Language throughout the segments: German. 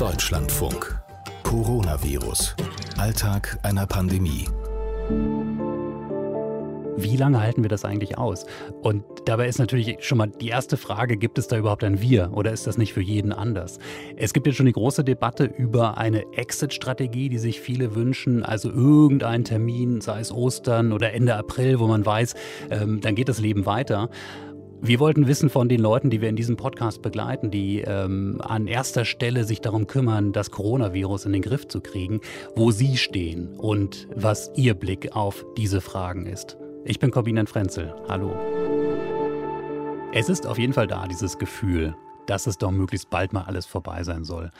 Deutschlandfunk. Coronavirus. Alltag einer Pandemie. Wie lange halten wir das eigentlich aus? Und dabei ist natürlich schon mal die erste Frage, gibt es da überhaupt ein Wir oder ist das nicht für jeden anders? Es gibt jetzt schon die große Debatte über eine Exit-Strategie, die sich viele wünschen, also irgendeinen Termin, sei es Ostern oder Ende April, wo man weiß, ähm, dann geht das Leben weiter. Wir wollten wissen von den Leuten, die wir in diesem Podcast begleiten, die ähm, an erster Stelle sich darum kümmern, das Coronavirus in den Griff zu kriegen, wo sie stehen und was ihr Blick auf diese Fragen ist. Ich bin Corbinian Frenzel. Hallo. Es ist auf jeden Fall da, dieses Gefühl, dass es doch möglichst bald mal alles vorbei sein soll.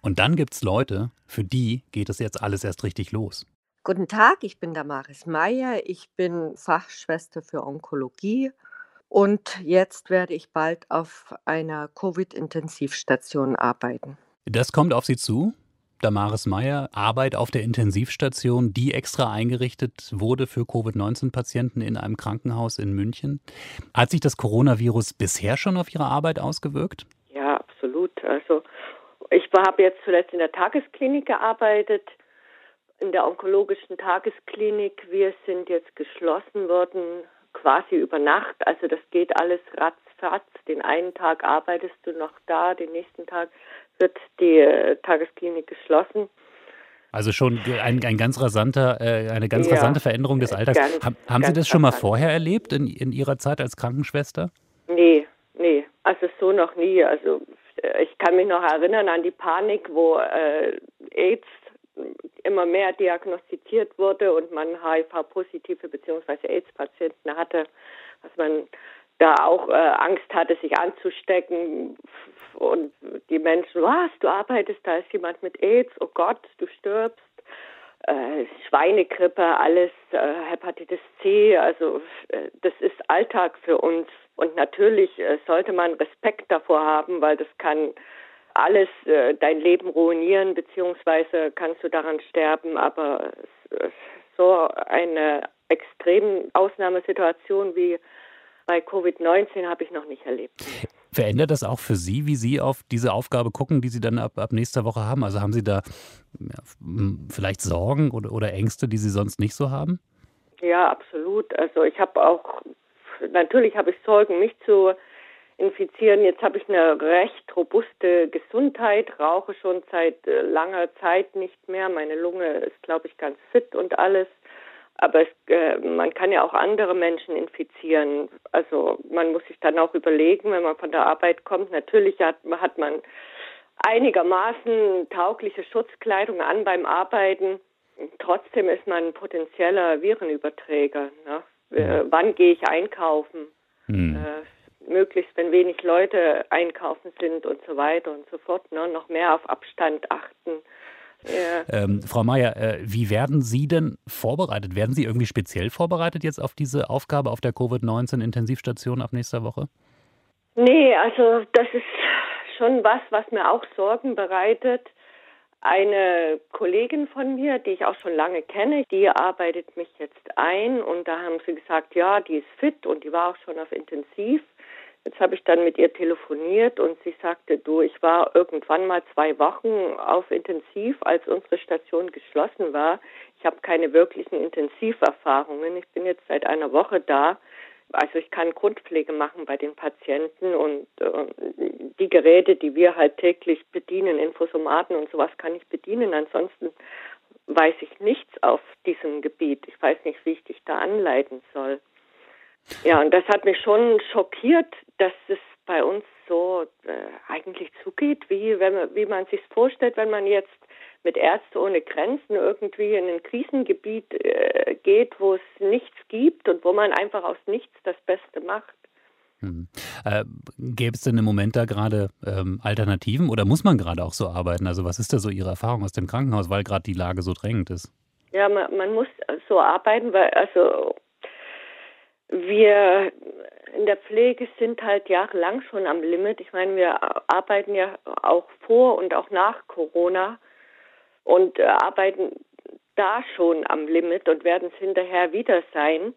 Und dann gibt es Leute, für die geht es jetzt alles erst richtig los. Guten Tag, ich bin Damaris Meyer. Ich bin Fachschwester für Onkologie und jetzt werde ich bald auf einer Covid-Intensivstation arbeiten. Das kommt auf Sie zu? Damaris Meyer, Arbeit auf der Intensivstation, die extra eingerichtet wurde für Covid-19-Patienten in einem Krankenhaus in München. Hat sich das Coronavirus bisher schon auf Ihre Arbeit ausgewirkt? Ja, absolut. Also ich habe jetzt zuletzt in der Tagesklinik gearbeitet, in der onkologischen Tagesklinik. Wir sind jetzt geschlossen worden quasi über Nacht. Also das geht alles ratzfatz. Den einen Tag arbeitest du noch da, den nächsten Tag wird die äh, Tagesklinik geschlossen. Also schon ein, ein ganz rasanter, äh, eine ganz ja, rasante Veränderung des Alltags. Ganz, haben, haben Sie das schon mal vorher erlebt in, in Ihrer Zeit als Krankenschwester? Nee, nee, also so noch nie. Also äh, ich kann mich noch erinnern an die Panik, wo äh, AIDS immer mehr diagnostiziert wurde und man HIV-positive bzw. AIDS-Patienten hatte, dass man da auch äh, Angst hatte, sich anzustecken und die Menschen, was, du arbeitest, da ist jemand mit AIDS, oh Gott, du stirbst. Äh, Schweinegrippe, alles, äh, Hepatitis C, also äh, das ist Alltag für uns. Und natürlich äh, sollte man Respekt davor haben, weil das kann alles äh, dein Leben ruinieren, beziehungsweise kannst du daran sterben, aber so eine extrem Ausnahmesituation wie bei Covid-19 habe ich noch nicht erlebt. Verändert das auch für Sie, wie Sie auf diese Aufgabe gucken, die Sie dann ab, ab nächster Woche haben? Also haben Sie da ja, vielleicht Sorgen oder, oder Ängste, die Sie sonst nicht so haben? Ja, absolut. Also ich habe auch, natürlich habe ich Sorgen, mich zu infizieren. Jetzt habe ich eine recht robuste Gesundheit, rauche schon seit äh, langer Zeit nicht mehr. Meine Lunge ist, glaube ich, ganz fit und alles. Aber es, äh, man kann ja auch andere Menschen infizieren. Also man muss sich dann auch überlegen, wenn man von der Arbeit kommt. Natürlich hat, hat man einigermaßen taugliche Schutzkleidung an beim Arbeiten. Trotzdem ist man ein potenzieller Virenüberträger. Ne? Äh, wann gehe ich einkaufen? Hm. Äh, möglichst, wenn wenig Leute einkaufen sind und so weiter und so fort, ne, noch mehr auf Abstand achten. Ja. Ähm, Frau Mayer, äh, wie werden Sie denn vorbereitet? Werden Sie irgendwie speziell vorbereitet jetzt auf diese Aufgabe auf der Covid-19-Intensivstation ab nächster Woche? Nee, also das ist schon was, was mir auch Sorgen bereitet. Eine Kollegin von mir, die ich auch schon lange kenne, die arbeitet mich jetzt ein und da haben sie gesagt, ja, die ist fit und die war auch schon auf Intensiv. Jetzt habe ich dann mit ihr telefoniert und sie sagte, du, ich war irgendwann mal zwei Wochen auf Intensiv, als unsere Station geschlossen war. Ich habe keine wirklichen Intensiverfahrungen. Ich bin jetzt seit einer Woche da. Also ich kann Grundpflege machen bei den Patienten und äh, die Geräte, die wir halt täglich bedienen, Infosomaten und sowas kann ich bedienen. Ansonsten weiß ich nichts auf diesem Gebiet. Ich weiß nicht, wie ich dich da anleiten soll. Ja, und das hat mich schon schockiert, dass es bei uns so äh, eigentlich zugeht, wie, wenn man, wie man sich vorstellt, wenn man jetzt mit Ärzte ohne Grenzen irgendwie in ein Krisengebiet äh, geht, wo es nichts gibt und wo man einfach aus nichts das Beste macht. Hm. Äh, Gäbe es denn im Moment da gerade ähm, Alternativen oder muss man gerade auch so arbeiten? Also was ist da so Ihre Erfahrung aus dem Krankenhaus, weil gerade die Lage so drängend ist? Ja, man, man muss so arbeiten, weil also wir in der Pflege sind halt jahrelang schon am Limit. Ich meine, wir arbeiten ja auch vor und auch nach Corona und äh, arbeiten da schon am Limit und werden es hinterher wieder sein.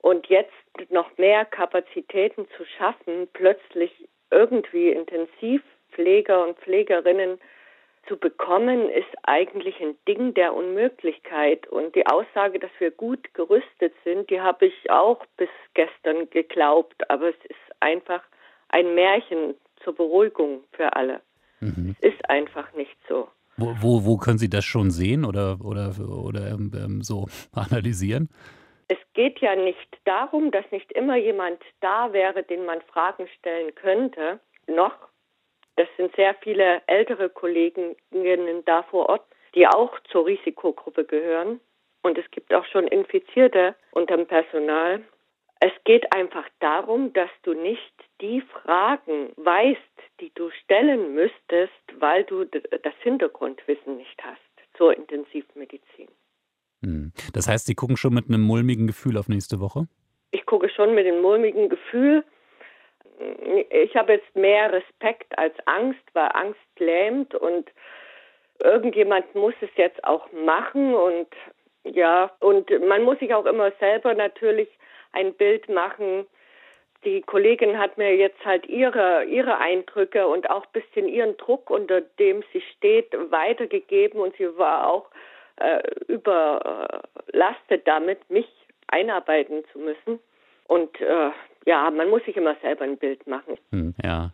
Und jetzt noch mehr Kapazitäten zu schaffen, plötzlich irgendwie Intensivpfleger und Pflegerinnen zu bekommen, ist eigentlich ein Ding der Unmöglichkeit. Und die Aussage, dass wir gut gerüstet sind, die habe ich auch bis gestern geglaubt. Aber es ist einfach ein Märchen zur Beruhigung für alle. Mhm. Es ist einfach nicht so. Wo, wo, wo, können Sie das schon sehen oder, oder, oder ähm, ähm so analysieren? Es geht ja nicht darum, dass nicht immer jemand da wäre, den man Fragen stellen könnte. Noch das sind sehr viele ältere Kolleginnen da vor Ort, die auch zur Risikogruppe gehören. Und es gibt auch schon Infizierte unter dem Personal. Es geht einfach darum, dass du nicht die Fragen weißt, die du stellen müsstest, weil du das Hintergrundwissen nicht hast zur Intensivmedizin. Hm. Das heißt, Sie gucken schon mit einem mulmigen Gefühl auf nächste Woche? Ich gucke schon mit einem mulmigen Gefühl ich habe jetzt mehr Respekt als Angst, weil Angst lähmt und irgendjemand muss es jetzt auch machen und ja, und man muss sich auch immer selber natürlich ein Bild machen. Die Kollegin hat mir jetzt halt ihre, ihre Eindrücke und auch ein bisschen ihren Druck, unter dem sie steht, weitergegeben und sie war auch äh, überlastet damit, mich einarbeiten zu müssen. Und äh, ja, man muss sich immer selber ein Bild machen. Hm, ja.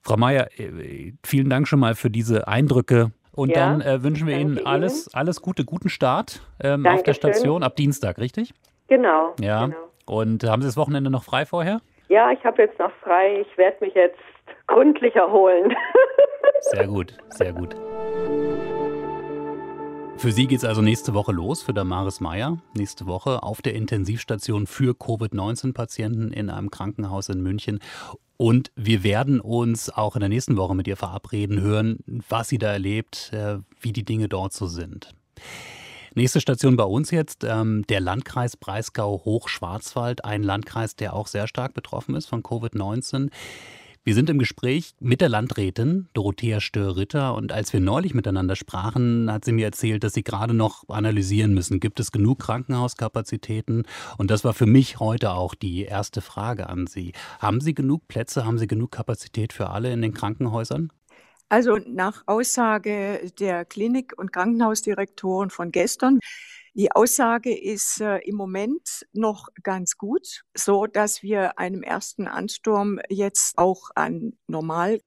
Frau Mayer, äh, vielen Dank schon mal für diese Eindrücke. Und ja, dann äh, wünschen wir Ihnen alles, alles Gute, guten Start ähm, auf der Station ab Dienstag, richtig? Genau. Ja. Genau. Und haben Sie das Wochenende noch frei vorher? Ja, ich habe jetzt noch frei. Ich werde mich jetzt gründlich erholen. sehr gut, sehr gut. Für Sie geht es also nächste Woche los, für Damaris Meyer. Nächste Woche auf der Intensivstation für Covid-19-Patienten in einem Krankenhaus in München. Und wir werden uns auch in der nächsten Woche mit ihr verabreden, hören, was sie da erlebt, äh, wie die Dinge dort so sind. Nächste Station bei uns jetzt, ähm, der Landkreis Breisgau-Hochschwarzwald, ein Landkreis, der auch sehr stark betroffen ist von Covid-19. Wir sind im Gespräch mit der Landrätin Dorothea Stör-Ritter und als wir neulich miteinander sprachen, hat sie mir erzählt, dass sie gerade noch analysieren müssen. Gibt es genug Krankenhauskapazitäten? Und das war für mich heute auch die erste Frage an Sie. Haben Sie genug Plätze? Haben Sie genug Kapazität für alle in den Krankenhäusern? Also nach Aussage der Klinik- und Krankenhausdirektoren von gestern die Aussage ist äh, im Moment noch ganz gut, so dass wir einem ersten Ansturm jetzt auch an normal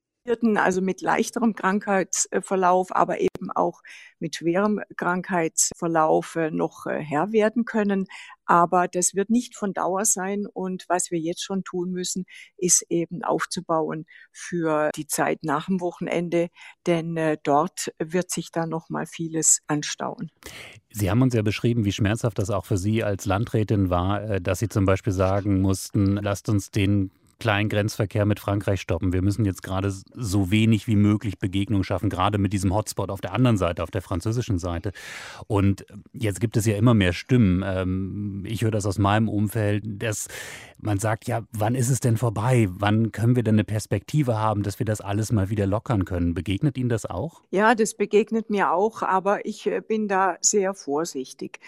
also mit leichterem Krankheitsverlauf, aber eben auch mit schwerem Krankheitsverlauf äh, noch äh, Herr werden können. Aber das wird nicht von Dauer sein. Und was wir jetzt schon tun müssen, ist eben aufzubauen für die Zeit nach dem Wochenende, denn äh, dort wird sich dann noch mal vieles anstauen. Sie haben uns ja beschrieben, wie schmerzhaft das auch für Sie als Landrätin war, dass Sie zum Beispiel sagen mussten, lasst uns den kleinen Grenzverkehr mit Frankreich stoppen. Wir müssen jetzt gerade so wenig wie möglich Begegnung schaffen, gerade mit diesem Hotspot auf der anderen Seite, auf der französischen Seite. Und jetzt gibt es ja immer mehr Stimmen. Ähm, ich höre das aus meinem Umfeld, dass man sagt, ja, wann ist es denn vorbei? Wann können wir denn eine Perspektive haben, dass wir das alles mal wieder lockern können? Begegnet Ihnen das auch? Ja, das begegnet mir auch, aber ich äh, bin da sehr vorsichtig.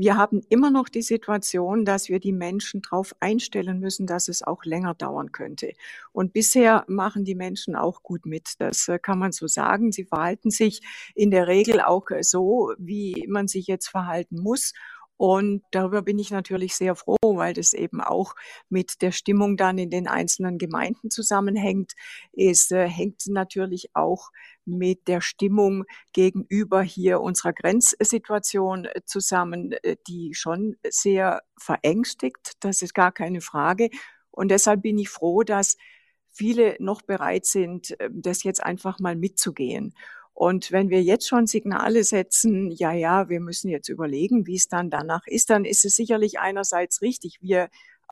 Wir haben immer noch die Situation, dass wir die Menschen darauf einstellen müssen, dass es auch länger dauern könnte. Und bisher machen die Menschen auch gut mit. Das äh, kann man so sagen. Sie verhalten sich in der Regel auch äh, so, wie man sich jetzt verhalten muss. Und darüber bin ich natürlich sehr froh, weil das eben auch mit der Stimmung dann in den einzelnen Gemeinden zusammenhängt. Es äh, hängt natürlich auch mit der Stimmung gegenüber hier unserer Grenzsituation äh, zusammen, äh, die schon sehr verängstigt. Das ist gar keine Frage. Und deshalb bin ich froh, dass viele noch bereit sind, äh, das jetzt einfach mal mitzugehen. Und wenn wir jetzt schon Signale setzen, ja, ja, wir müssen jetzt überlegen, wie es dann danach ist, dann ist es sicherlich einerseits richtig. Wir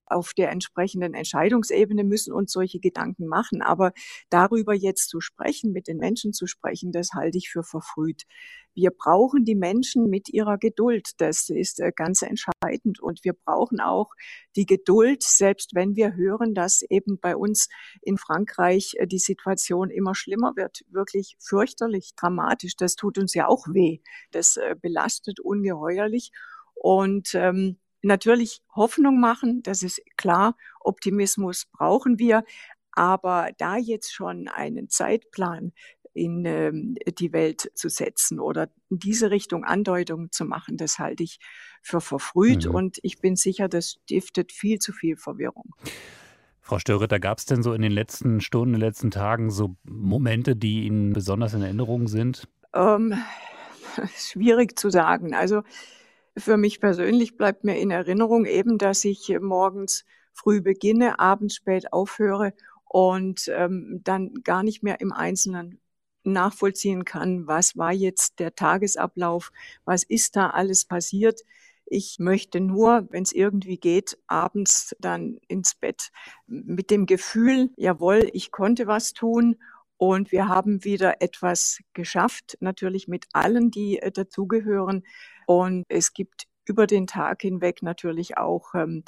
auf der entsprechenden Entscheidungsebene müssen uns solche Gedanken machen. Aber darüber jetzt zu sprechen, mit den Menschen zu sprechen, das halte ich für verfrüht. Wir brauchen die Menschen mit ihrer Geduld. Das ist äh, ganz entscheidend. Und wir brauchen auch die Geduld, selbst wenn wir hören, dass eben bei uns in Frankreich äh, die Situation immer schlimmer wird. Wirklich fürchterlich, dramatisch. Das tut uns ja auch weh. Das äh, belastet ungeheuerlich. Und ähm, natürlich Hoffnung machen, das ist klar. Optimismus brauchen wir. Aber da jetzt schon einen Zeitplan in ähm, die Welt zu setzen oder in diese Richtung Andeutungen zu machen, das halte ich für verfrüht mhm. und ich bin sicher, das stiftet viel zu viel Verwirrung. Frau Störritter, gab es denn so in den letzten Stunden, in den letzten Tagen so Momente, die Ihnen besonders in Erinnerung sind? Ähm, schwierig zu sagen. Also für mich persönlich bleibt mir in Erinnerung eben, dass ich morgens früh beginne, abends spät aufhöre und ähm, dann gar nicht mehr im Einzelnen nachvollziehen kann, was war jetzt der Tagesablauf, was ist da alles passiert. Ich möchte nur, wenn es irgendwie geht, abends dann ins Bett mit dem Gefühl, jawohl, ich konnte was tun und wir haben wieder etwas geschafft, natürlich mit allen, die äh, dazugehören. Und es gibt über den Tag hinweg natürlich auch ähm,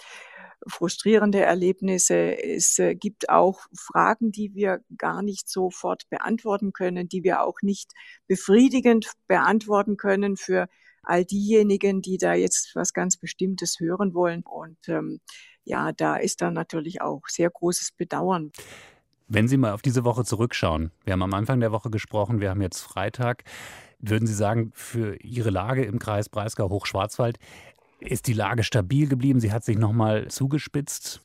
frustrierende Erlebnisse. Es äh, gibt auch Fragen, die wir gar nicht sofort beantworten können, die wir auch nicht befriedigend beantworten können für all diejenigen, die da jetzt was ganz Bestimmtes hören wollen. Und ähm, ja, da ist dann natürlich auch sehr großes Bedauern. Wenn Sie mal auf diese Woche zurückschauen, wir haben am Anfang der Woche gesprochen, wir haben jetzt Freitag. Würden Sie sagen, für Ihre Lage im Kreis Breisgau-Hochschwarzwald ist die Lage stabil geblieben? Sie hat sich nochmal zugespitzt?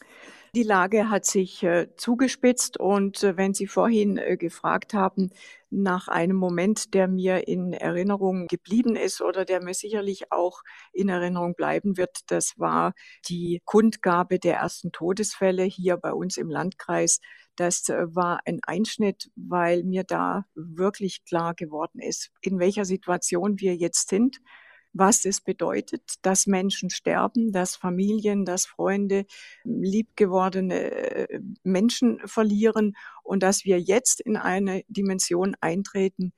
Die Lage hat sich äh, zugespitzt und äh, wenn Sie vorhin äh, gefragt haben nach einem Moment, der mir in Erinnerung geblieben ist oder der mir sicherlich auch in Erinnerung bleiben wird, das war die Kundgabe der ersten Todesfälle hier bei uns im Landkreis. Das äh, war ein Einschnitt, weil mir da wirklich klar geworden ist, in welcher Situation wir jetzt sind was es bedeutet, dass Menschen sterben, dass Familien, dass Freunde liebgewordene äh, Menschen verlieren und dass wir jetzt in eine Dimension eintreten,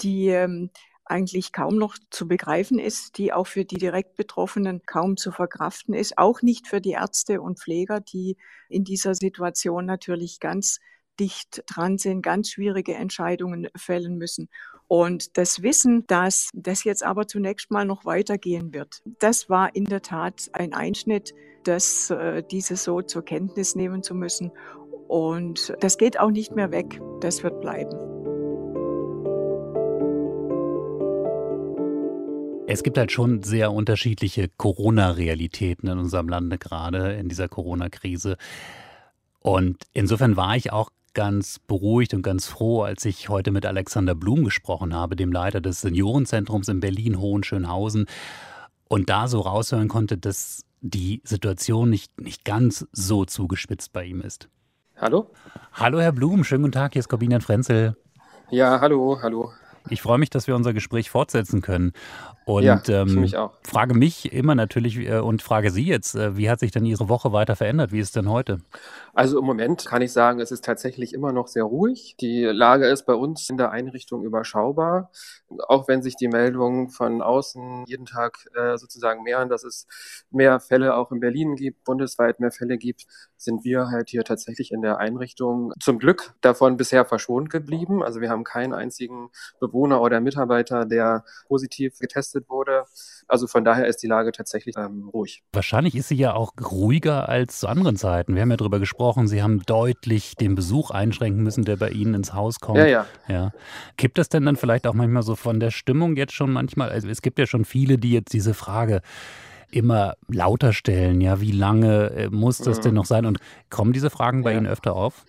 die ähm, eigentlich kaum noch zu begreifen ist, die auch für die direkt Betroffenen kaum zu verkraften ist, auch nicht für die Ärzte und Pfleger, die in dieser Situation natürlich ganz dicht dran sind, ganz schwierige Entscheidungen fällen müssen. Und das Wissen, dass das jetzt aber zunächst mal noch weitergehen wird, das war in der Tat ein Einschnitt, das, äh, diese so zur Kenntnis nehmen zu müssen. Und das geht auch nicht mehr weg. Das wird bleiben. Es gibt halt schon sehr unterschiedliche Corona-Realitäten in unserem Lande gerade in dieser Corona-Krise. Und insofern war ich auch ganz beruhigt und ganz froh, als ich heute mit Alexander Blum gesprochen habe, dem Leiter des Seniorenzentrums in Berlin-Hohenschönhausen, und da so raushören konnte, dass die Situation nicht, nicht ganz so zugespitzt bei ihm ist. Hallo? Hallo, Herr Blum, schönen guten Tag, hier ist Corbinian Frenzel. Ja, hallo, hallo. Ich freue mich, dass wir unser Gespräch fortsetzen können. Und ja, ähm, mich frage mich immer natürlich äh, und frage Sie jetzt, äh, wie hat sich denn Ihre Woche weiter verändert? Wie ist es denn heute? Also im Moment kann ich sagen, es ist tatsächlich immer noch sehr ruhig. Die Lage ist bei uns in der Einrichtung überschaubar. Auch wenn sich die Meldungen von außen jeden Tag äh, sozusagen mehren, dass es mehr Fälle auch in Berlin gibt, bundesweit mehr Fälle gibt, sind wir halt hier tatsächlich in der Einrichtung zum Glück davon bisher verschont geblieben. Also wir haben keinen einzigen Bewohner oder Mitarbeiter, der positiv getestet getestet wurde. Also von daher ist die Lage tatsächlich ähm, ruhig. Wahrscheinlich ist sie ja auch ruhiger als zu anderen Zeiten. Wir haben ja darüber gesprochen, Sie haben deutlich den Besuch einschränken müssen, der bei Ihnen ins Haus kommt. Ja, ja. ja. Kippt das denn dann vielleicht auch manchmal so von der Stimmung jetzt schon manchmal? Also es gibt ja schon viele, die jetzt diese Frage immer lauter stellen. Ja, wie lange äh, muss das mhm. denn noch sein? Und kommen diese Fragen bei ja. Ihnen öfter auf?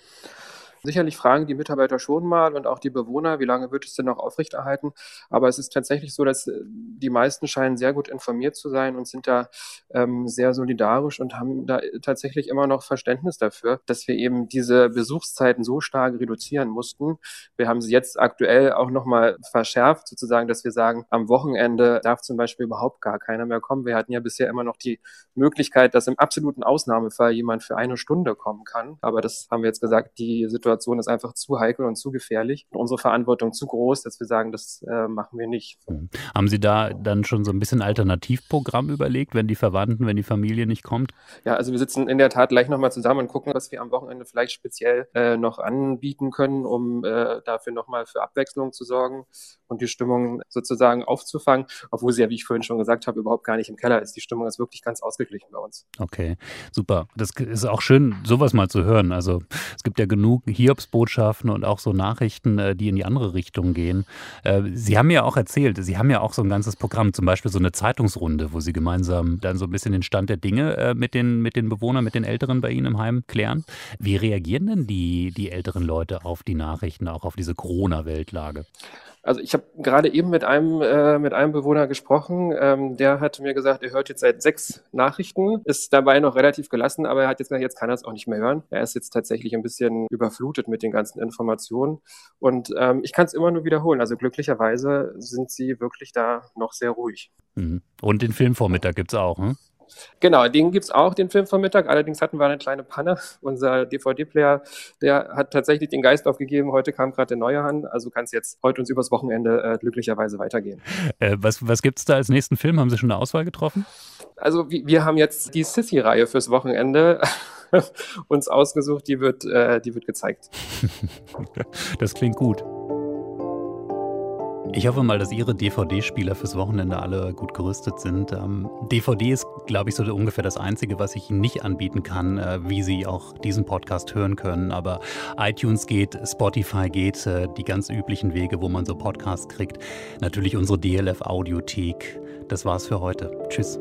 Sicherlich fragen die Mitarbeiter schon mal und auch die Bewohner, wie lange wird es denn noch aufrechterhalten. Aber es ist tatsächlich so, dass äh, die meisten scheinen sehr gut informiert zu sein und sind da ähm, sehr solidarisch und haben da tatsächlich immer noch Verständnis dafür, dass wir eben diese Besuchszeiten so stark reduzieren mussten. Wir haben sie jetzt aktuell auch nochmal verschärft, sozusagen, dass wir sagen, am Wochenende darf zum Beispiel überhaupt gar keiner mehr kommen. Wir hatten ja bisher immer noch die Möglichkeit, dass im absoluten Ausnahmefall jemand für eine Stunde kommen kann. Aber das haben wir jetzt gesagt, die Situation Situation ist einfach zu heikel und zu gefährlich und unsere Verantwortung zu groß, dass wir sagen, das äh, machen wir nicht. Mhm. Haben Sie da dann schon so ein bisschen Alternativprogramm überlegt, wenn die Verwandten, wenn die Familie nicht kommt? Ja, also wir sitzen in der Tat gleich nochmal zusammen und gucken, was wir am Wochenende vielleicht speziell äh, noch anbieten können, um äh, dafür nochmal für Abwechslung zu sorgen. Und die Stimmung sozusagen aufzufangen, obwohl sie ja, wie ich vorhin schon gesagt habe, überhaupt gar nicht im Keller ist. Die Stimmung ist wirklich ganz ausgeglichen bei uns. Okay, super. Das ist auch schön, sowas mal zu hören. Also es gibt ja genug Hiobsbotschaften und auch so Nachrichten, äh, die in die andere Richtung gehen. Äh, sie haben ja auch erzählt, Sie haben ja auch so ein ganzes Programm, zum Beispiel so eine Zeitungsrunde, wo Sie gemeinsam dann so ein bisschen den Stand der Dinge äh, mit den, mit den Bewohnern, mit den Älteren bei Ihnen im Heim klären. Wie reagieren denn die, die älteren Leute auf die Nachrichten, auch auf diese Corona-Weltlage? Also ich habe gerade eben mit einem, äh, mit einem Bewohner gesprochen, ähm, der hat mir gesagt, er hört jetzt seit sechs Nachrichten, ist dabei noch relativ gelassen, aber er hat jetzt gesagt, jetzt kann er es auch nicht mehr hören. Er ist jetzt tatsächlich ein bisschen überflutet mit den ganzen Informationen und ähm, ich kann es immer nur wiederholen. Also glücklicherweise sind sie wirklich da noch sehr ruhig. Mhm. Und den Filmvormittag gibt es auch, hm? Genau, den gibt es auch, den Film vom Mittag. Allerdings hatten wir eine kleine Panne. Unser DVD-Player, der hat tatsächlich den Geist aufgegeben. Heute kam gerade der neue an. Also kann es jetzt heute uns übers Wochenende äh, glücklicherweise weitergehen. Äh, was was gibt es da als nächsten Film? Haben Sie schon eine Auswahl getroffen? Also wir haben jetzt die Sissy-Reihe fürs Wochenende uns ausgesucht. Die wird, äh, die wird gezeigt. das klingt gut. Ich hoffe mal, dass Ihre DVD-Spieler fürs Wochenende alle gut gerüstet sind. Ähm, DVD ist, glaube ich, so ungefähr das Einzige, was ich Ihnen nicht anbieten kann, äh, wie Sie auch diesen Podcast hören können. Aber iTunes geht, Spotify geht, äh, die ganz üblichen Wege, wo man so Podcasts kriegt. Natürlich unsere DLF-Audiothek. Das war's für heute. Tschüss.